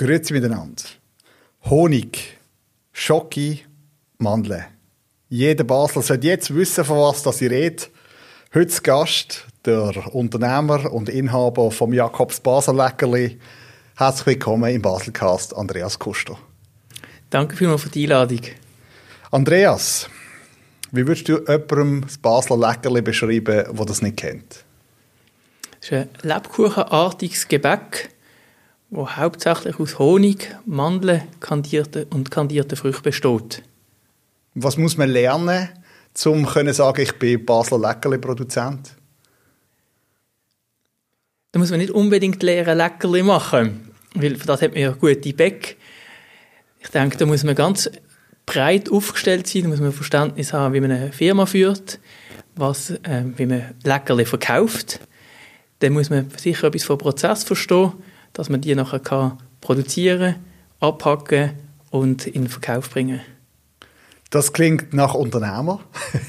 Grüezi miteinander. Honig, Schoki, Mandeln. Jeder Basler sollte jetzt wissen, von was das ich rede. Heute Gast, der Unternehmer und Inhaber vom Jakobs Basel Leckerli. Herzlich willkommen im Baselcast, Andreas Kuster. Danke vielmals für die Einladung. Andreas, wie würdest du jemandem das Basler Leckerli beschreiben, der das nicht kennt? Es ist ein Lebkuchenartiges Gebäck, das hauptsächlich aus Honig, Mandeln kandierte und kandierten Früchten besteht. Was muss man lernen, um zu sagen, ich bin Basler Leckerli-Produzent? Da muss man nicht unbedingt lernen, Leckerli machen, weil für das hat man ja gute Bäck. Ich denke, da muss man ganz breit aufgestellt sein, da muss man Verständnis haben, wie man eine Firma führt, was, äh, wie man Leckerli verkauft. Dann muss man sicher etwas vom Prozess verstehen dass man die nachher kann produzieren, abhacken und in den Verkauf bringen. Das klingt nach Unternehmer.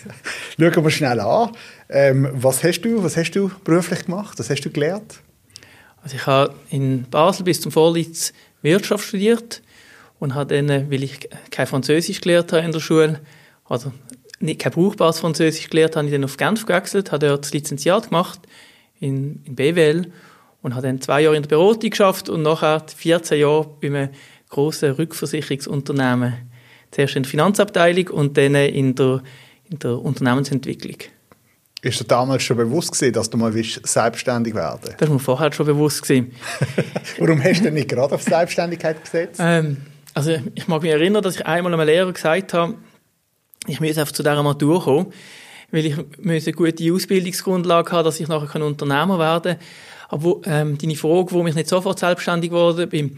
Schauen wir schnell an. Ähm, was hast du, was hast du beruflich gemacht? Was hast du gelernt? Also ich habe in Basel bis zum Vorlitz Wirtschaft studiert und habe dann, weil ich kein Französisch gelernt habe in der Schule, also nicht kein brauchbares Französisch gelernt habe, ich dann auf Genf gewechselt, habe dort das Lizenziat gemacht in, in BWL und habe dann zwei Jahre in der Beratung geschafft und nachher 14 Jahre bei einem grossen Rückversicherungsunternehmen. Zuerst in der Finanzabteilung und dann in der, in der Unternehmensentwicklung. Ist dir damals schon bewusst gewesen, dass du mal willst, selbstständig werden Das war mir vorher schon bewusst. Gewesen. Warum hast du denn nicht gerade auf Selbstständigkeit gesetzt? Ähm, also ich mag mich erinnern, dass ich einmal einem Lehrer gesagt habe, ich muss einfach zu dieser Matur kommen, weil ich eine gute Ausbildungsgrundlage haben, dass ich nachher Unternehmer werden kann. Aber ähm, deine Frage, wo ich nicht sofort selbstständig geworden bin,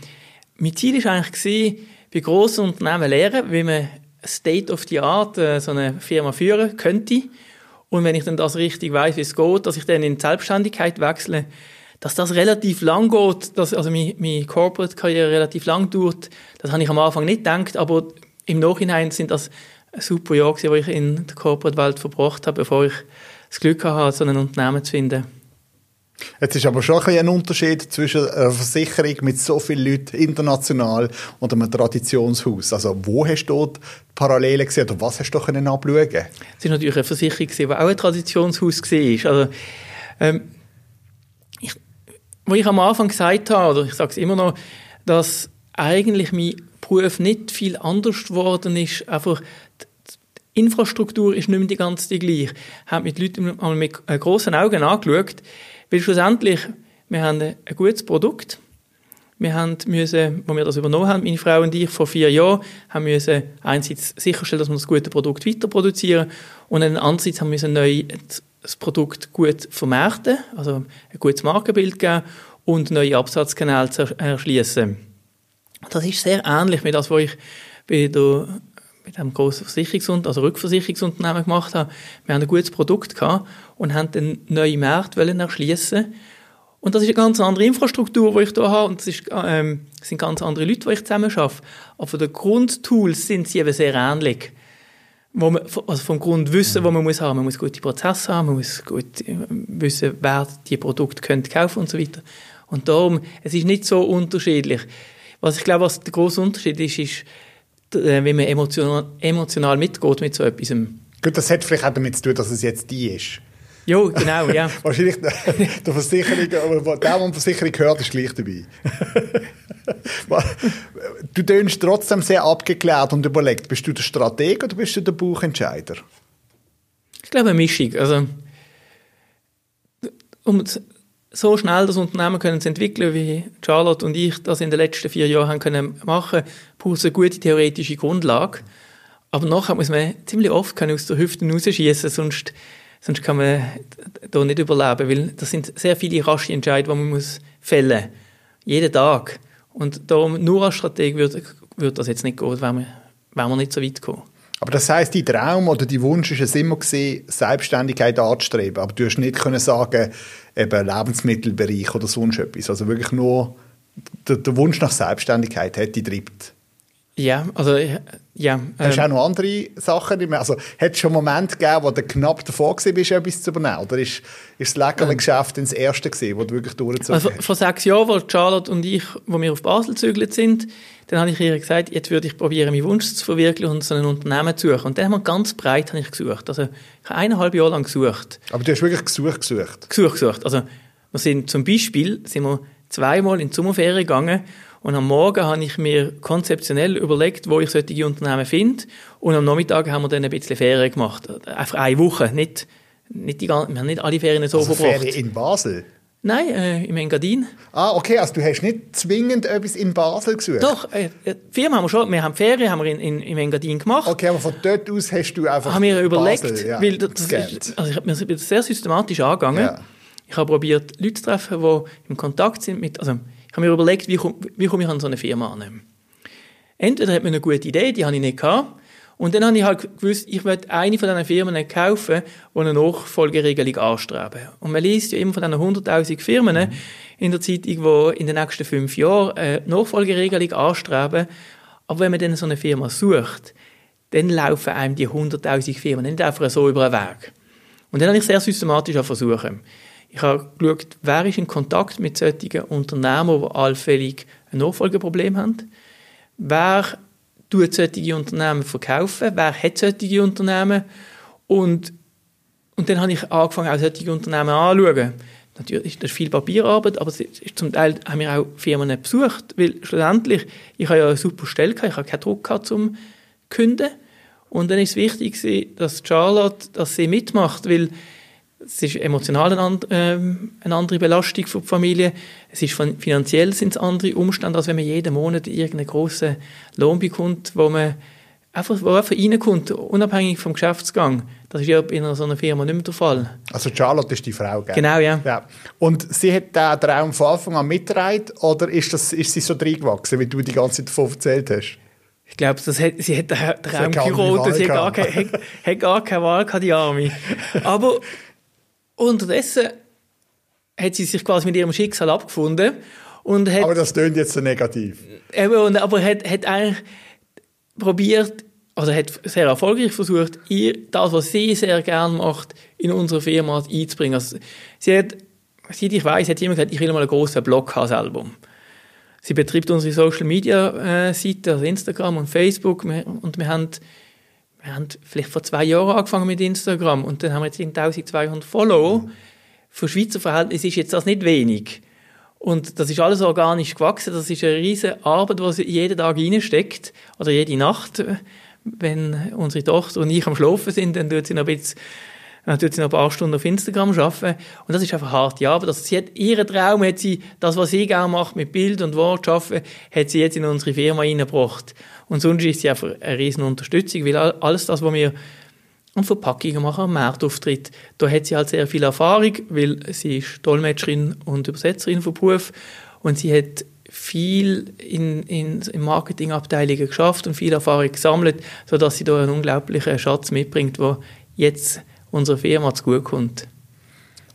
mein Ziel war eigentlich, bei grossen Unternehmen lernen, wie man State of the Art äh, so eine Firma führen könnte. Und wenn ich dann das richtig weiß, wie es geht, dass ich dann in die Selbstständigkeit wechsle, dass das relativ lang geht, dass also meine, meine Corporate-Karriere relativ lang dauert, das habe ich am Anfang nicht gedacht, aber im Nachhinein sind das super Jahre, die ich in der Corporate-Welt verbracht habe, bevor ich das Glück hatte, so ein Unternehmen zu finden. Jetzt ist aber schon ein, Unterschied zwischen einer Versicherung mit so vielen Leuten international und einem Traditionshaus. Also wo hast du dort Parallelen gesehen oder was hast du können abschauen? Es ist natürlich eine Versicherung, die auch ein Traditionshaus war. Also, ähm, ich, wo ich am Anfang gesagt habe, oder ich sage es immer noch, dass eigentlich mein Beruf nicht viel anders geworden ist, einfach die Infrastruktur ist nicht mehr die ganze gleich. Ich habe mit Leuten mit grossen Augen angeschaut, weil schlussendlich, wir haben ein gutes Produkt. Wir haben müssen, wo wir das übernommen haben, meine Frau und ich, vor vier Jahren, haben müssen einerseits sicherstellen, dass wir das gute Produkt weiter produzieren und andererseits haben wir neu das Produkt gut vermarkten, also ein gutes Markenbild geben und neue Absatzkanäle erschließen. Das ist sehr ähnlich mit das, was ich bei der mit einem grossen Versicherungsunternehmen, also Rückversicherungsunternehmen gemacht habe. Wir haben ein gutes Produkt gehabt und haben dann neue Märkte erschließen und das ist eine ganz andere Infrastruktur, die ich hier habe, und es ist, ähm, sind ganz andere Leute, die ich zusammen arbeite. Aber den Grundtools sind sie eben sehr ähnlich. Wo man, also vom Grundwissen, wo man muss haben. Man muss gute Prozesse haben, man muss gut äh, wissen, wer die Produkte könnte kaufen und so weiter. Und darum, es ist nicht so unterschiedlich. Was ich glaube, was der große Unterschied ist, ist, äh, wie man emotional, emotional mitgeht mit so etwas. Gut, das hat vielleicht auch damit zu tun, dass es jetzt die ist. Ja, genau, ja. Wahrscheinlich der Versicherung, aber der, der Versicherung hört, ist gleich dabei. du tönst trotzdem sehr abgeklärt und überlegt. Bist du der Strateg oder bist du der Buchentscheider? Ich glaube, eine Mischung. Also, um so schnell das Unternehmen können zu entwickeln, wie Charlotte und ich das in den letzten vier Jahren haben können machen, braucht es eine gute theoretische Grundlage. Aber nachher muss man ziemlich oft aus der Hüfte rausschießen, sonst sonst kann man da nicht überleben, weil das sind sehr viele rasche Entscheidungen, die man muss fällen jeden Tag. Und darum nur als Strateg würde, würde das jetzt nicht gehen, wenn wir, wenn wir nicht so weit kommen. Aber das heißt, die Traum oder die Wunsch ist es immer gewesen, Selbstständigkeit anzustreben. Aber du hast nicht können sagen, eben Lebensmittelbereich oder sonst etwas. Also wirklich nur der, der Wunsch nach Selbstständigkeit hat die treibt. Ja, also ja. Hast du ähm, auch noch andere Sachen? Also, hat es schon Momente gegeben, wo du knapp davor bist, etwas zu übernehmen? Oder ist, ist das Leckerli-Geschäft das erste gewesen, wo du wirklich durchgezogen Also hast? vor, vor sechs Jahren, als Charlotte und ich, wo wir auf Basel gezügelt sind, dann habe ich ihr gesagt, jetzt würde ich probieren, meinen Wunsch zu verwirklichen und so ein Unternehmen zu suchen. Und dann haben wir ganz breit habe ich gesucht. Also ich habe eineinhalb Jahre lang gesucht. Aber du hast wirklich gesucht, gesucht. Gesucht, gesucht. Also wir sind zum Beispiel sind wir zweimal in die Sommerferien gegangen und am Morgen habe ich mir konzeptionell überlegt, wo ich solche Unternehmen finde und am Nachmittag haben wir dann ein bisschen Ferien gemacht. Einfach eine Woche, nicht, nicht die, gan- wir haben nicht alle Ferien so Also verbracht. Ferien in Basel. Nein, äh, im Engadin. Ah, okay, also du hast nicht zwingend etwas in Basel gesucht? Doch, äh, die Firma haben wir schon, wir haben Ferien haben wir in, in, im Engadin gemacht. Okay, aber von dort aus hast du einfach haben wir überlegt, Basel, ja, weil das ist, also ich habe mir das sehr systematisch angegangen. Ja. Ich habe probiert, Leute zu treffen, die im Kontakt sind mit, also ich habe mir überlegt, wie komme wie komme ich an so eine Firma an. Entweder hat man eine gute Idee, die habe ich nicht gehabt, und dann habe ich halt gewusst, ich möchte eine von diesen Firmen kaufen, die eine Nachfolgeregelung anstreben. Und man liest ja immer von diesen 100'000 Firmen in der Zeitung, die in den nächsten fünf Jahren eine Nachfolgeregelung anstreben. Aber wenn man dann so eine Firma sucht, dann laufen einem die 100'000 Firmen nicht einfach so über den Weg. Und dann habe ich sehr systematisch versuchen. Ich habe geschaut, wer ist in Kontakt mit solchen Unternehmen, die allfällig ein Nachfolgeproblem haben. Wer tut solche Unternehmen verkaufen? Wer hat solche Unternehmen? Und, und dann habe ich angefangen, auch solche Unternehmen anzuschauen. Natürlich ist das viel Papierarbeit, aber zum Teil haben wir auch Firmen besucht, weil schlussendlich, ich habe ja eine super Stelle ich habe keinen Druck gehabt zum Künden. Und dann ist es wichtig, dass Charlotte, dass sie mitmacht, weil es ist emotional eine, ähm, eine andere Belastung für die Familie. Es ist von, finanziell sind es andere Umstände, als wenn man jeden Monat irgendeinen grossen Lohn bekommt, wo man einfach, wo einfach reinkommt, unabhängig vom Geschäftsgang. Das ist ja in so einer Firma nicht mehr der Fall. Also Charlotte ist die Frau, gell? Genau, ja. ja. Und sie hat den Traum von Anfang an mitgetragen oder ist, das, ist sie so reingewachsen, wie du die ganze Zeit davon erzählt hast? Ich glaube, das hat, sie hat den Traum geraten, Wahl sie hat gar, keine, hat, hat gar keine Wahl gehabt, die Arme. Aber unterdessen hat sie sich quasi mit ihrem Schicksal abgefunden und hat Aber das klingt jetzt so negativ. Eben, und, aber hat, hat eigentlich probiert, also hat sehr erfolgreich versucht, ihr, das, was sie sehr gern macht, in unsere Firma einzubringen. Also, sie hat, seit ich weiß, hat sie immer gesagt, ich will mal einen grossen Blog haben selber. Sie betreibt unsere Social Media äh, Seite, also Instagram und Facebook, und wir haben, wir haben vielleicht vor zwei Jahren angefangen mit Instagram und dann haben wir jetzt 1200 Follower. Für Schweizer Verhältnisse ist jetzt das nicht wenig. Und das ist alles organisch gewachsen. Das ist eine riesige Arbeit, die jeden Tag reinsteckt. Oder jede Nacht. Wenn unsere Tochter und ich am Schlafen sind, dann tut sie noch ein bisschen dann tut sie noch ein paar Stunden auf Instagram arbeiten. Und das ist einfach harte Arbeit. Also sie hat, ihren Traum hat sie, das, was sie gerne macht, mit Bild und Wort arbeiten, hat sie jetzt in unsere Firma reingebracht. Und sonst ist sie einfach eine riesen Unterstützung, weil all- alles das, was wir an Verpackungen machen, am Marktauftritt, da hat sie halt sehr viel Erfahrung, weil sie ist Dolmetscherin und Übersetzerin von Beruf und sie hat viel in, in, in Marketingabteilungen geschafft und viel Erfahrung gesammelt, sodass sie da einen unglaublichen Schatz mitbringt, der jetzt unserer Firma zugutekommt.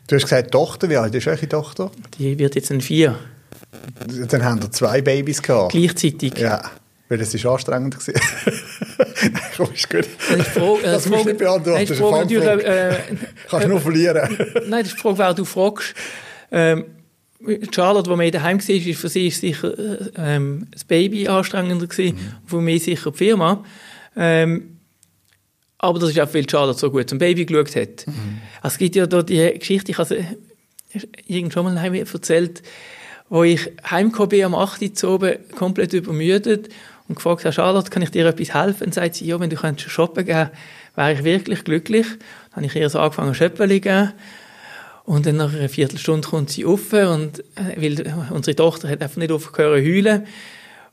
Du hast gesagt, Tochter, wie alt ist eure Tochter? Die wird jetzt ein Vier, Dann haben wir zwei Babys gehabt. gleichzeitig. Ja, weil das ist anstrengend gewesen. Komm, ist gut. Das ist die Frage, Das musst du nicht beantworten, eine Frage natürlich, äh, Kannst du nur verlieren. Nein, das ist die Frage, wer du fragst. Ähm, Charlotte, die mehr daheim war, ist für sie ist sicher äh, ähm, das Baby anstrengender gewesen, Mhm. für mich sicher die Firma. Ähm, aber das ist auch, weil Charlotte so gut zum Baby geschaut hat. Mhm. Also es gibt ja da die Geschichte, ich habe sie irgend schon mal erzählt, wo ich heimgekommen bin am 8. Uhr oben, komplett übermüdet und gefragt habe, Charlotte, kann ich dir etwas helfen? Und sagt sie, ja, wenn du könntest shoppen gehen, wäre ich wirklich glücklich. Dann habe ich ihr so angefangen, Schöppeli zu geben. Und dann nach einer Viertelstunde kommt sie auf und, äh, weil unsere Tochter hat einfach nicht aufgehört zu heulen.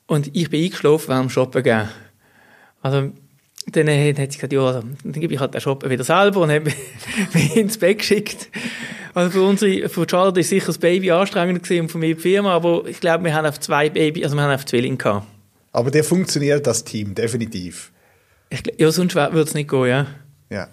Und ich bin eingeschlafen während dem Shoppen gehen. Also, dann äh, hat sie gesagt, ja, also, dann gebe ich halt den Shoppen wieder selber und habe mich ins Bett geschickt. Also für unsere, für Charlotte ist sicher das Baby anstrengender gewesen und für mich die Firma, aber ich glaube, wir haben auf zwei Baby, also wir haben auf Zwillinge gehabt. Aber der funktioniert, das Team, definitiv. Ich, ja, sonst würde es nicht gehen, ja. Ja.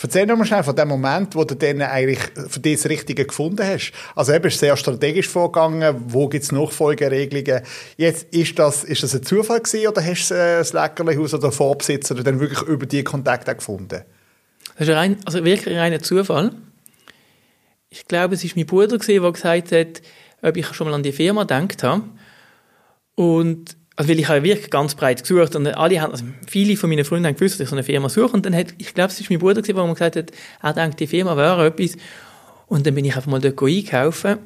Erzähl noch mal schnell von dem Moment, wo du dann eigentlich für dich das Richtige gefunden hast. Also eben ist sehr strategisch vorgegangen, wo gibt es Nachfolgeregelungen. Jetzt, ist das, ist das ein Zufall gewesen oder hast du äh, das Leckerlihaus oder den Vorbesitzer dann wirklich über die Kontakte gefunden? Das ist rein, also wirklich ein reiner Zufall. Ich glaube, es war mein Bruder, der gesagt hat, ob ich schon mal an die Firma gedacht habe. Und also weil ich habe wirklich ganz breit gesucht und alle haben, also viele von meinen Freunden haben gewusst, dass ich so eine Firma suche und dann hat, ich glaube, es war mein Bruder der mir gesagt hat, er denkt, die Firma wäre etwas. Und dann bin ich einfach mal dort einkaufen,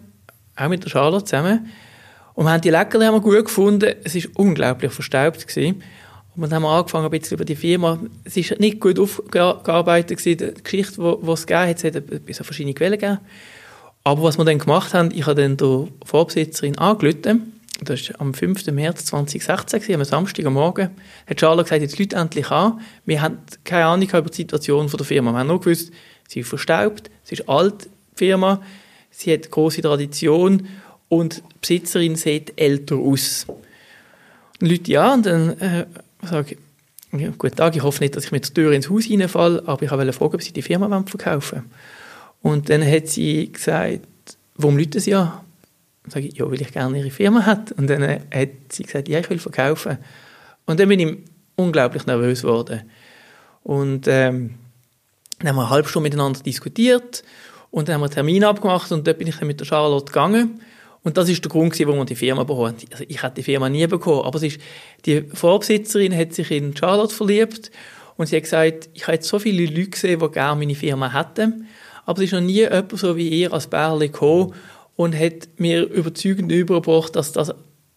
auch mit der Charlotte zusammen. Und wir haben die Leckerli haben wir gut gefunden, es ist unglaublich verstaubt gewesen. Und dann haben wir angefangen ein bisschen über die Firma, es ist nicht gut aufgearbeitet gewesen, die Geschichte, die es gegeben hat, es verschiedene Quellen gegeben, aber was wir dann gemacht haben, ich habe dann der Vorbesitzerin angerufen das war am 5. März 2016, am Samstag am Morgen, hat Charlotte gesagt, jetzt Leute endlich an. Wir haben keine Ahnung über die Situation der Firma. Wir haben nur gewusst, sie ist verstaubt, sie ist alt, die Firma, sie hat große Tradition und die Besitzerin sieht älter aus. Und Leute ja, und dann äh, sage ich, ja, guten Tag, ich hoffe nicht, dass ich mit der Tür ins Haus reinfalle, aber ich wollte fragen, ob sie die Firma verkaufen wollen. Und dann hat sie gesagt, warum Leute sie an? Und sage ich, ja, weil ich gerne ihre Firma hat. Und dann äh, hat sie gesagt, ja, ich will verkaufen. Und dann bin ich unglaublich nervös geworden. Und ähm, dann haben wir eine halbe Stunde miteinander diskutiert und dann haben wir einen Termin abgemacht und dort bin ich dann mit der Charlotte gegangen. Und das ist der Grund, warum wir die Firma bekommen Also ich hätte die Firma nie bekommen, aber es ist, die Vorbesitzerin hat sich in Charlotte verliebt und sie hat gesagt, ich habe jetzt so viele Leute gesehen, die gerne meine Firma hätten, aber es ist noch nie jemand so wie ihr als Bärli gekommen und hat mir überzeugend übergebracht, dass das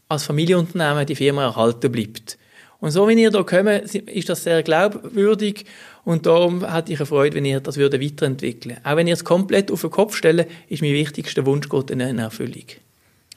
als Familienunternehmen die Firma erhalten bleibt. Und so, wenn ihr da kommt, ist das sehr glaubwürdig und darum hatte ich eine Freude, wenn ihr das würde weiterentwickeln Auch wenn ihr es komplett auf den Kopf stellen, ist mein wichtigster Wunsch Gott in Erfüllung.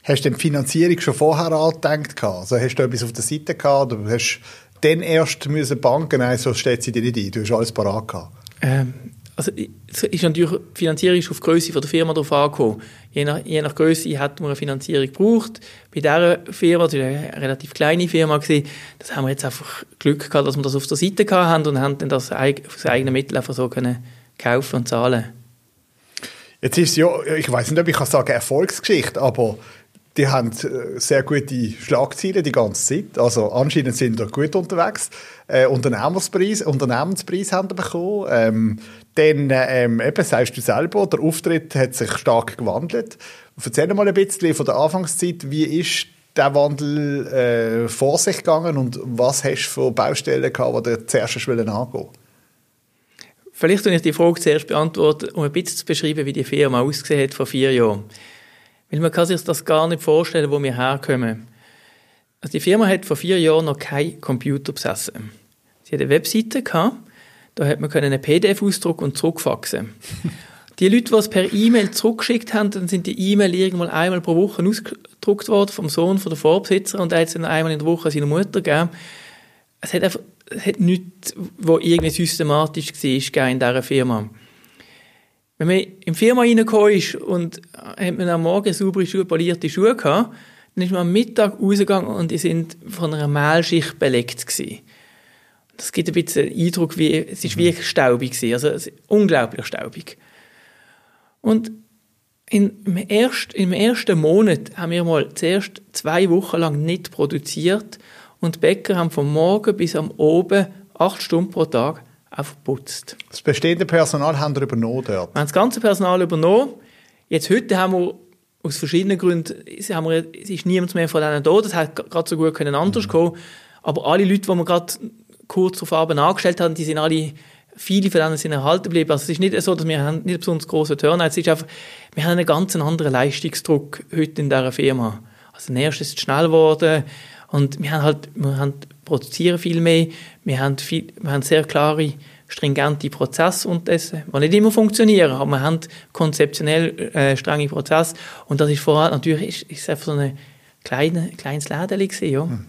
Hast du die Finanzierung schon vorher angedenkt? Also hast du etwas auf der Seite gehabt oder hast dann erst müssen Banken, nein, so steht sie dir nicht ein, du hast alles parat gehabt? Ähm, also ist natürlich die Finanzierung auf die Größe der Firma drauf angekommen. Je nach, je nach Größe hat man eine Finanzierung gebraucht. Bei dieser Firma, das war eine relativ kleine Firma, gewesen, das haben wir jetzt einfach Glück gehabt, dass wir das auf der Seite haben und haben dann das aus eigenen Mitteln einfach so können kaufen und zahlen. Jetzt ist ja, ich weiß nicht, ob ich kann sagen Erfolgsgeschichte, aber die haben äh, sehr gute Schlagzeilen die ganze Zeit. Also anscheinend sind sie gut unterwegs. Äh, Unternehmenspreis, Unternehmenspreis haben sie bekommen. Ähm, dann, ähm, eben, sagst du selber, der Auftritt hat sich stark gewandelt. Erzähl mal ein bisschen von der Anfangszeit, wie ist der Wandel äh, vor sich gegangen und was hast du für Baustellen gehabt, die du zuerst angehen Vielleicht kann ich die Frage zuerst beantworten, um ein bisschen zu beschreiben, wie die Firma ausgesehen hat vor vier Jahren. Weil man kann sich das gar nicht vorstellen, wo wir herkommen. Also die Firma hat vor vier Jahren noch keinen Computer besessen. Sie hat eine Webseite gehabt, da hat man einen PDF ausdrucken und zurückfaxen. die Leute, die es per E-Mail zurückgeschickt haben, dann sind die E-Mail irgendwann einmal pro Woche ausgedruckt worden vom Sohn von der Vorbesitzer und er hat es dann einmal in der Woche seiner Mutter gegeben. Es hat einfach es hat nichts, was irgendwie systematisch war in dieser Firma. Wenn man in die Firma reingekommen ist und hat man am Morgen saubere Schuhe, polierte Schuhe gehabt, dann ist man am Mittag rausgegangen und die sind von einer Mehlschicht belegt gewesen. Das gibt ein bisschen den Eindruck, wie, es ist wie staubig gewesen, also unglaublich staubig. Und in, im, erst, im ersten Monat haben wir mal zuerst zwei Wochen lang nicht produziert und die Bäcker haben vom Morgen bis am Oben acht Stunden pro Tag aufgeputzt. Das bestehende Personal haben wir übernommen dort? Wir haben das ganze Personal übernommen. Jetzt heute haben wir aus verschiedenen Gründen, haben wir, es ist niemand mehr von denen da, das hat gerade so gut können anders mhm. kommen. Aber alle Leute, die wir gerade kurz auf Abend angestellt haben, die sind alle, viele von denen sind erhalten geblieben. Also es ist nicht so, dass wir haben nicht besonders große Turnout, es ist einfach, wir haben einen ganz anderen Leistungsdruck heute in dieser Firma. Also erste ist schnell geworden und wir haben halt, wir haben produzieren viel mehr, wir haben, viel, wir haben sehr klare, stringente Prozesse unterdessen, die nicht immer funktionieren, aber wir haben konzeptionell äh, strenge Prozesse und das ist vorher natürlich ist, ist einfach so ein kleine, kleines Läden gewesen, ja. Hm.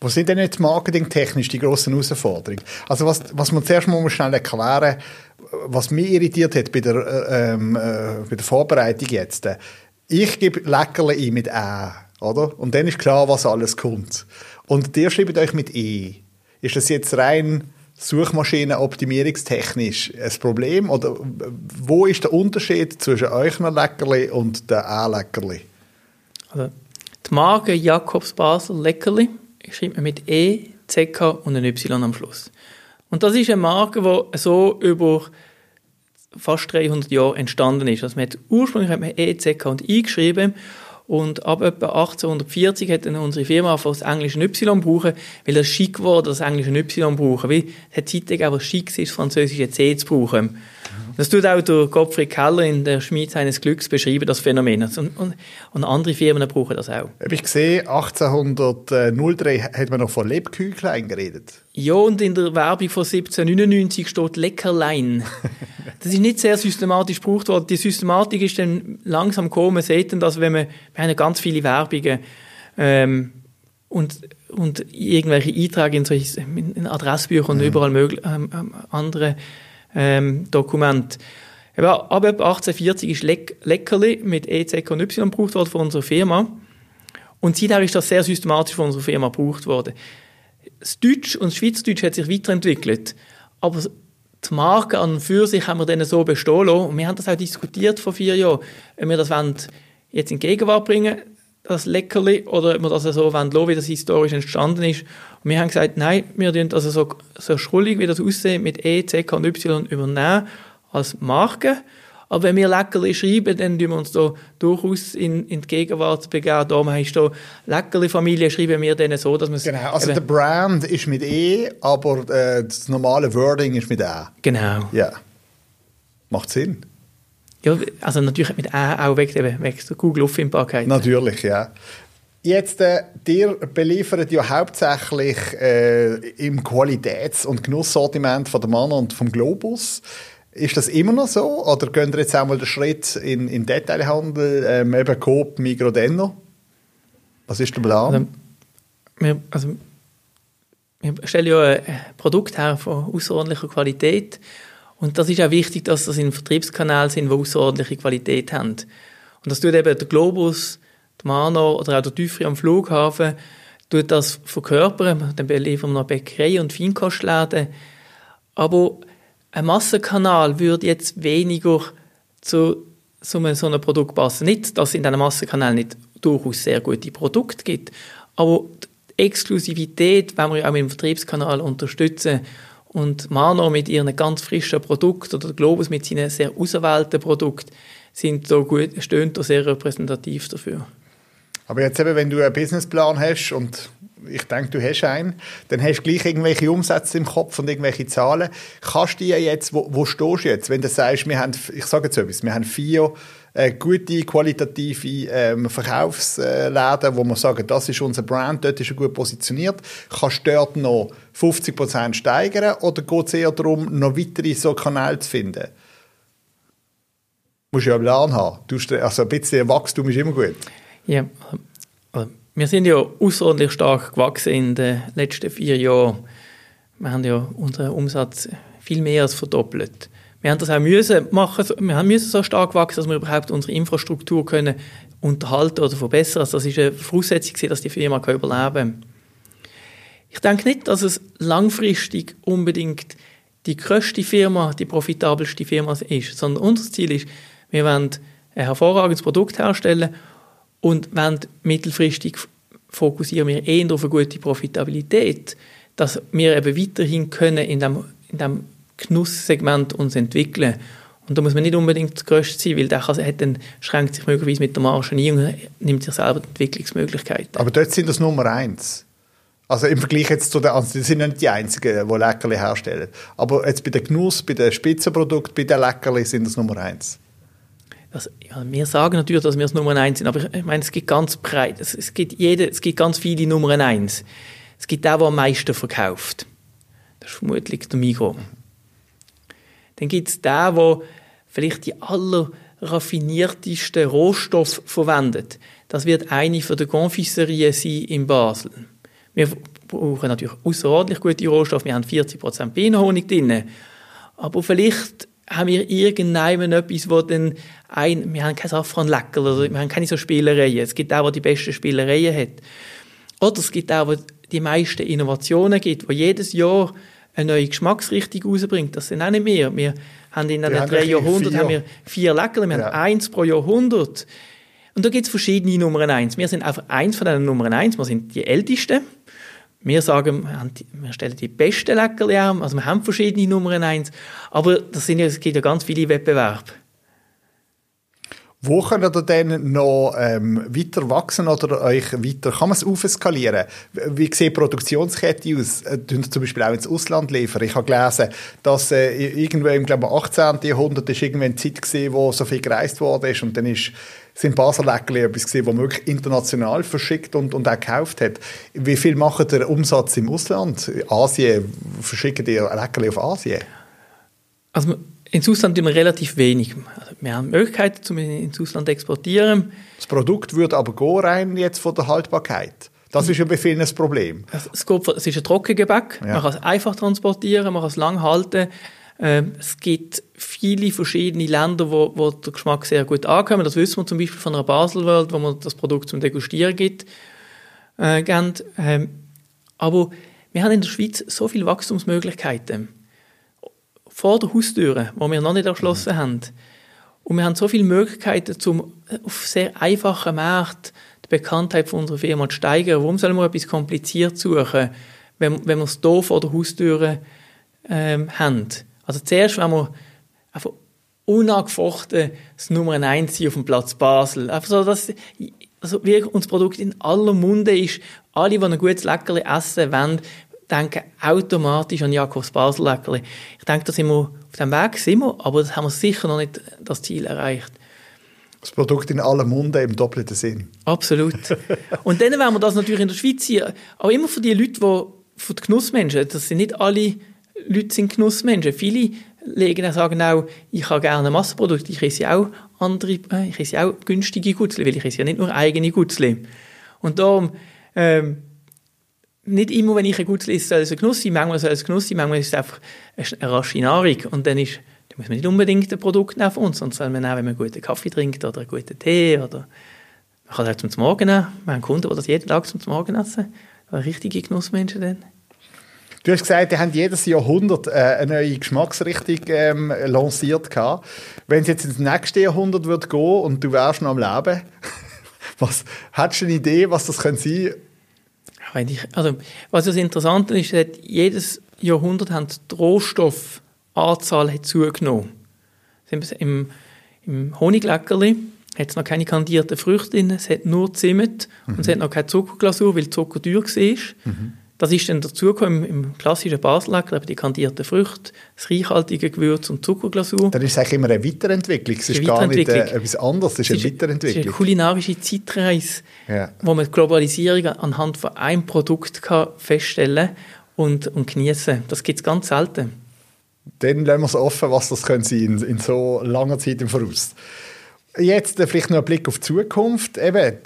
Was sind denn jetzt marketingtechnisch die grossen Herausforderungen? Also was, was man zuerst mal schnell erklären was mich irritiert hat bei der, äh, ähm, äh, bei der Vorbereitung jetzt. Ich gebe Leckerli ein mit «Ä», oder? Und dann ist klar, was alles kommt. Und ihr schreibt euch mit «E». Ist das jetzt rein Suchmaschinenoptimierungstechnisch ein Problem? Oder wo ist der Unterschied zwischen euch Leckerli und den A-Leckerli? Also, die Marke Jakobs Basel Leckerli schreibt man mit E, CK und ein Y am Schluss. Und das ist eine Marke, die so über fast 300 Jahre entstanden ist. Also man hat, ursprünglich hat man E, CK und I geschrieben und ab etwa 1840 hat dann unsere Firma das englische Y brauchen, weil das schick war, das englische Y brauchen. Weil es hat Zeit gegeben, schick ist, das französische C zu brauchen. Das tut auch der Gottfried Keller in der Schmied seines Glücks beschreiben, das Phänomen. Und, und, und andere Firmen brauchen das auch. Habe ich gesehen, 1803 hat man noch von Lebküchlein geredet. Ja, und in der Werbung von 1799 steht Leckerlein. das ist nicht sehr systematisch gebraucht worden. Die Systematik ist dann langsam gekommen. Man sieht dann, dass wenn man, wir haben ganz viele Werbungen, ähm, und, und irgendwelche Einträge in, solche, in Adressbüchern und mhm. überall möglich, ähm, ähm, andere ähm, Dokument. Eben, ab 1840 ist Leck Leckerli mit E, Y gebraucht worden von unserer Firma. Und seither ist das sehr systematisch von unserer Firma gebraucht worden. Das Deutsch und das Schweizerdeutsch hat sich weiterentwickelt. Aber die Marke an und für sich haben wir dann so bestehen lassen. Und wir haben das auch diskutiert vor vier Jahren, ob wir das jetzt in Gegenwart bringen das Leckerli, oder ob wir das so wollen, wie das historisch entstanden ist. Und wir haben gesagt, nein, wir tun das so, so schrullig, wie das aussieht, mit E, C, K und Y übernehmen als Marke. Aber wenn wir Leckerli schreiben, dann tun wir uns da durchaus in, in die Gegenwart begeben. Da heißt da Leckerli-Familie, schreiben wir denen so, dass man Genau, also der Brand ist mit E, aber äh, das normale Wording ist mit A. Genau. Ja. Macht Sinn. Ja, also natürlich mit A auch wegen, wegen der Google-Auffindbarkeit. Natürlich, ja. Jetzt, äh, dir beliefert ja hauptsächlich äh, im Qualitäts- und Genusssortiment von der Mann und vom Globus. Ist das immer noch so? Oder könnt ihr jetzt auch mal den Schritt in, in Detailhandel, ähm, eben Coop, Migros, Denno? Was ist der Plan? Also, wir, also, wir stellen ja ein Produkt her von außerordentlicher Qualität und das ist auch wichtig, dass das in Vertriebskanälen sind, die außerordentliche Qualität haben. Und das tut eben der Globus, der Mano oder auch der Tüfri am Flughafen, tut das verkörpern. Dann beliefern wir noch Bäckerei und Feinkostläden. Aber ein Massenkanal würde jetzt weniger zu so einem, so einem Produkt passen. Nicht, dass es in diesem Massenkanal nicht durchaus sehr gute Produkte gibt, aber die Exklusivität, wenn wir auch mit dem Vertriebskanal unterstützen und Mano mit ihren ganz frischen Produkten oder Globus mit seinen sehr ausgewählten Produkten sind da gut, stehen da sehr repräsentativ dafür. Aber jetzt eben, wenn du einen Businessplan hast und ich denke, du hast einen, dann hast du gleich irgendwelche Umsätze im Kopf und irgendwelche Zahlen. Kannst du ja jetzt, wo, wo stehst du jetzt, wenn du sagst, wir haben, ich sage jetzt etwas, wir haben vier äh, gute, qualitative ähm, Verkaufsläden, wo wir sagen, das ist unser Brand, dort ist er gut positioniert. Kannst du dort noch 50% steigern oder geht es eher darum, noch weitere so Kanäle zu finden? Du musst ja einen Plan haben. Du, also ein bisschen Wachstum ist immer gut. Ja, also, wir sind ja außerordentlich stark gewachsen in den letzten vier Jahren. Wir haben ja unseren Umsatz viel mehr als verdoppelt. Wir haben das auch müssen machen, wir haben müssen so stark wachsen, dass wir überhaupt unsere Infrastruktur können unterhalten oder verbessern. Also das ist eine Voraussetzung, dass die Firma überleben kann. Ich denke nicht, dass es langfristig unbedingt die größte Firma, die profitabelste Firma ist, sondern unser Ziel ist, wir wollen ein hervorragendes Produkt herstellen und wollen mittelfristig fokussieren wir eher auf eine gute Profitabilität, dass wir eben weiterhin können in dem, in dem Genusssegment uns entwickeln. Und da muss man nicht unbedingt das Größte sein, weil der kann, hat dann, schränkt sich möglicherweise mit der Marge ein und nimmt sich selber die Entwicklungsmöglichkeiten. Aber dort sind das Nummer eins. Also im Vergleich jetzt zu den anderen, die sind nicht die Einzigen, die Leckerli herstellen. Aber jetzt bei den Genuss, bei den Spitzenprodukten, bei den Leckerli sind das Nummer eins. Also, ja, wir sagen natürlich, dass wir das Nummer eins sind, aber ich meine, es gibt ganz breit, es, es, gibt jede, es gibt ganz viele Nummer eins. Es gibt den, der am meisten verkauft. Das ist vermutlich der Migros. Dann gibt es den, der vielleicht die allerraffiniertesten Rohstoffe verwendet. Das wird eine von der Confiserie sein in Basel. Wir brauchen natürlich außerordentlich gute Rohstoffe. Wir haben 40% Bienenhonig drin. Aber vielleicht haben wir irgendwann etwas, wo dann ein, wir haben kein Safranlecker, oder wir haben keine so Spielereien. Es gibt auch, der die besten Spielereien hat. Oder es gibt auch, wo die meisten Innovationen gibt, wo jedes Jahr eine neue Geschmacksrichtung rausbringt. Das sind auch nicht mehr. Wir haben in den drei Jahrhunderten haben wir vier Leckerli, wir ja. haben eins pro Jahrhundert. Und da gibt es verschiedene Nummern eins. Wir sind einfach eins von den Nummern eins. Wir sind die Ältesten. Wir sagen, wir stellen die besten Leckerli an. Also wir haben verschiedene Nummern eins. Aber das sind ja, es gibt ja ganz viele Wettbewerbe. Wo könnt ihr denn noch ähm, weiter wachsen oder euch weiter, kann man es aufskalieren? Wie sieht die Produktionskette aus? Äh, zum Beispiel auch ins Ausland liefern? Ich habe gelesen, dass äh, irgendwo im glaube 18. Jahrhundert ist irgendwann eine Zeit gewesen, wo so viel gereist worden ist und dann ist sind Baseleckerli etwas gesehen, was wirklich international verschickt und, und auch gekauft hat. Wie viel macht der Umsatz im Ausland? Asien, verschickt ihr Leckerli auf Asien? Also ins Ausland tun wir relativ wenig. Also wir haben Möglichkeiten, zum ins Ausland exportieren. Das Produkt würde aber gehen rein jetzt von der Haltbarkeit. Das ist ja bei vielen das Problem. Es, geht, es ist ein Trockengebäck. Ja. Man kann es einfach transportieren, man kann es lang halten. Ähm, es gibt viele verschiedene Länder, wo, wo der Geschmack sehr gut ankommt. Das wissen wir zum Beispiel von einer Basel World, wo man das Produkt zum Degustieren gibt. Äh, ähm, aber wir haben in der Schweiz so viele Wachstumsmöglichkeiten vor der Haustüre, die wir noch nicht erschlossen mhm. haben. Und wir haben so viele Möglichkeiten, um auf sehr einfachen Märkten die Bekanntheit von unserer Firma zu steigern. Warum sollen wir etwas kompliziert suchen, wenn, wenn wir es hier vor der Haustüre ähm, haben? Also zuerst, wenn wir einfach unangefochten das Nummer 1 auf dem Platz Basel. Einfach so, dass also wirklich unser Produkt in aller Munde ist. Alle, die ein gutes Leckerli essen wollen, denken automatisch an Jakobs Baselleckerli. Ich denke, da sind wir auf dem Weg, sind wir, aber das haben wir sicher noch nicht das Ziel erreicht. Das Produkt in aller Munde im doppelten Sinn. Absolut. Und dann werden wir das natürlich in der Schweiz hier, aber immer für die Leute, die, für die Genussmenschen, das sind nicht alle Leute sind Genussmenschen. Viele legen sagen auch, ich habe gerne Massenprodukte, ich esse auch andere, äh, ich esse auch günstige Gutzli, weil ich esse ja nicht nur eigene Gutzli. Und darum ähm, nicht immer, wenn ich ein gutes lese, soll es ein Genuss sein. Manchmal soll es ein Genuss sein, manchmal ist es einfach eine rasche Nahrung. Und dann ist, da muss man nicht unbedingt ein Produkt nehmen von uns, sondern soll man auch, wenn man einen guten Kaffee trinkt oder einen guten Tee oder man kann es auch zum Morgen nehmen. Wir haben Kunden, die das jeden Tag zum Morgen essen. Richtige Genussmenschen dann. Du hast gesagt, die haben jedes Jahrhundert äh, eine neue Geschmacksrichtung ähm, lanciert. Wenn es jetzt ins nächste Jahrhundert wird gehen und du wärst noch am Leben, was, hättest du eine Idee, was das sein könnte? Also, was das Interessante ist, dass jedes Jahrhundert hat die Rohstoffanzahl hat zugenommen. Im, im Honigleckerli hat es noch keine kandierten Früchte drin, es hat nur Zimt mhm. und es hat noch keine Zuckerglasur, weil Zucker teuer war. Mhm. Das ist dann dazugekommen im, im klassischen Basellecker, die kandierten Früchte, das reichhaltige Gewürz und Zuckerglasur. Dann ist es eigentlich immer eine Weiterentwicklung. Es ist gar nicht äh, etwas anderes, es ist eine Weiterentwicklung. Es ist eine kulinarische Zeitreise, ja. wo man die Globalisierung anhand von einem Produkt kann feststellen und, und genießen. Das gibt es ganz selten. Dann lassen wir es offen, was das können sein in, in so langer Zeit im Voraus. Jetzt äh, vielleicht noch ein Blick auf die Zukunft. Eben,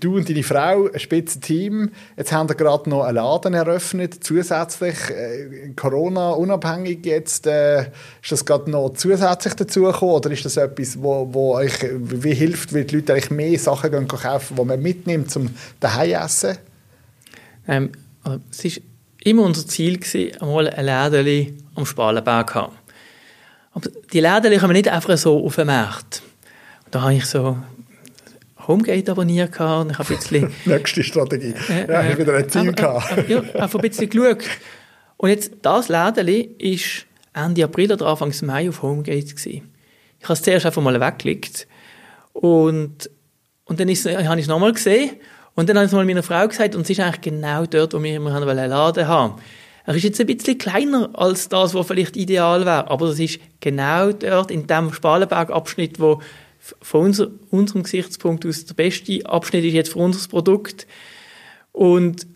du und deine Frau, ein spitzenes Team. Jetzt haben wir gerade noch einen Laden eröffnet, zusätzlich. Äh, Corona-unabhängig jetzt. Äh, ist das gerade noch zusätzlich dazugekommen oder ist das etwas, wo, wo euch wie hilft, weil die Leute eigentlich mehr Sachen gehen kaufen, die man mitnimmt zum daheim essen? Ähm, also, es war immer unser Ziel, gewesen, einmal ein Läden am Spalenberg zu haben. Aber die Läden kommen nicht einfach so auf den Markt da habe ich so Homegate abonniert und ich habe ein bisschen... Nächste Strategie. Äh, ja, ich wieder ein Ziel gehabt. ja, einfach ein bisschen geschaut. Und jetzt, das Läden ist Ende April oder Anfang Mai auf Homegate gewesen. Ich habe es zuerst einfach mal weggelegt und, und dann ist, habe ich es nochmal gesehen und dann habe ich es mal meiner Frau gesagt und es ist eigentlich genau dort, wo wir immer einen Laden haben er ist jetzt ein bisschen kleiner als das, was vielleicht ideal wäre, aber es ist genau dort in dem Spalenberg-Abschnitt, wo von unser, unserem Gesichtspunkt aus der beste Abschnitt ist jetzt für unser Produkt. Und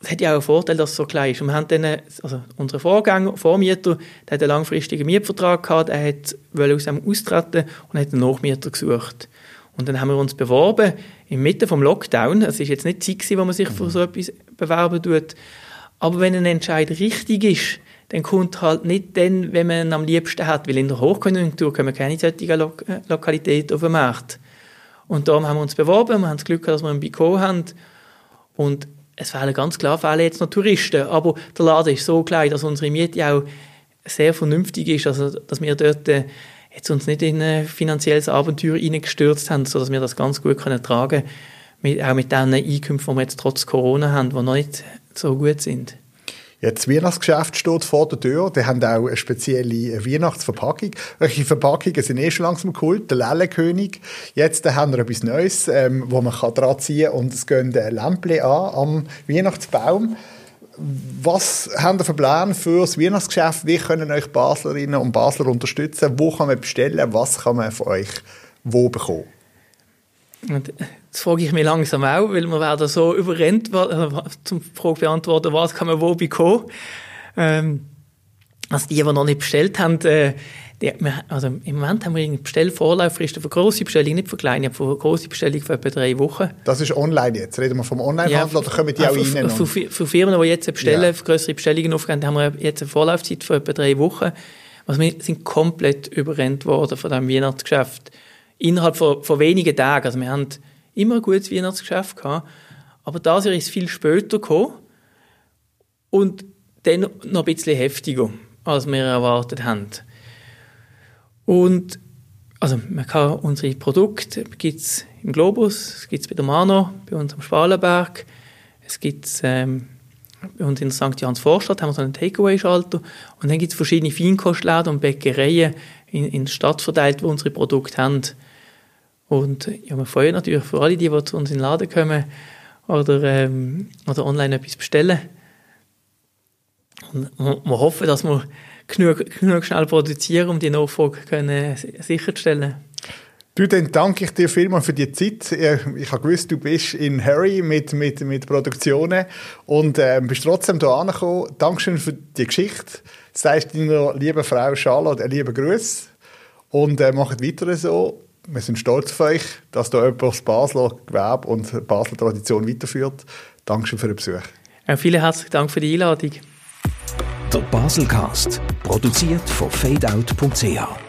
es hat ja auch einen Vorteil, dass es so klein ist. Und wir haben dann, also unser Vorgänger, Vormieter, der hat einen langfristigen Mietvertrag gehabt, er hat aus dem austreten und hat einen Nachmieter gesucht. Und dann haben wir uns beworben, in Mitte vom Lockdown. Es ist jetzt nicht Zeit wo man sich für so etwas bewerben tut. Aber wenn ein Entscheid richtig ist, dann kommt halt nicht dann, wenn man ihn am liebsten hat, weil in der Hochkonjunktur kommen keine solchen Lok äh, Lokalitäten auf den Markt. Und darum haben wir uns beworben, wir haben das Glück, dass wir einen Biko haben. Und es fehlen ganz klar fehlen jetzt noch Touristen, aber der Laden ist so klein, dass unsere Miete auch sehr vernünftig ist, also dass wir dort äh, jetzt uns nicht in ein finanzielles Abenteuer hineingestürzt haben, sodass wir das ganz gut können tragen können, auch mit den Einkünften, die wir jetzt trotz Corona haben, die noch nicht so gut sind. Jetzt das Weihnachtsgeschäft steht vor der Tür. Die haben auch eine spezielle Weihnachtsverpackung. Welche Verpackungen sind eh schon langsam Kult. Der Lellenkönig. Jetzt haben wir etwas Neues, ähm, wo man dran ziehen kann und es gehen Lämpchen an am Weihnachtsbaum. Was haben ihr für Pläne für das Weihnachtsgeschäft? Wie können euch Baslerinnen und Basler unterstützen? Wo kann man bestellen? Was kann man von euch wo bekommen? Und das frage ich mich langsam auch, weil wir werden so überrennt, äh, zum Frage beantworten, was kann man wo bekommen. Ähm, also die, die noch nicht bestellt haben, äh, die, also im Moment haben wir eine Bestellvorlauffristen für grosse Bestellungen, nicht für kleine, aber für grosse Bestellungen für etwa drei Wochen. Das ist online jetzt. Reden wir vom Onlinehandel ja, oder kommen die auch für, rein? Für, für, für, Firmen, die jetzt bestellen, ja. für größere Bestellungen aufgeben, haben wir jetzt eine Vorlaufzeit von etwa drei Wochen. Also wir sind komplett überrennt worden von diesem Weihnachtsgeschäft. Innerhalb von, von wenigen Tagen. Also wir haben immer ein gutes Weihnachtsgeschäft gehabt. Aber das Jahr ist es viel später gekommen und dann noch ein bisschen heftiger, als wir erwartet haben. Und also man kann unsere Produkte gibt es im Globus, es gibt es bei der Mano, bei uns am Spalenberg, es gibt es ähm, bei uns in St. Johanns Vorstadt haben wir so einen Takeaway-Schalter und dann gibt es verschiedene Feinkostläden und Bäckereien in, in der Stadt verteilt, wo unsere Produkte haben. Und ja, wir freuen natürlich für alle, die, die zu uns in den Laden kommen oder, ähm, oder online etwas bestellen. Und wir, hoffen, dass wir genug, genug schnell produzieren, um die Nachfrage können sicherzustellen Du, dann danke ich dir vielmals für die Zeit. Ich habe gewusst, du bist in Hurry mit, mit, mit Produktionen und äh, bist trotzdem hier angekommen. Dankeschön für die Geschichte. Sagst deiner lieben Frau Charlotte einen lieben Gruß und äh, macht weiter so wir sind stolz auf euch, dass da jemand das Basler Gewerbe und Basler Tradition weiterführt. Dankeschön für den Besuch. Ja, vielen herzlichen Dank für die Einladung. Der Baselcast, produziert von fadeout.ch.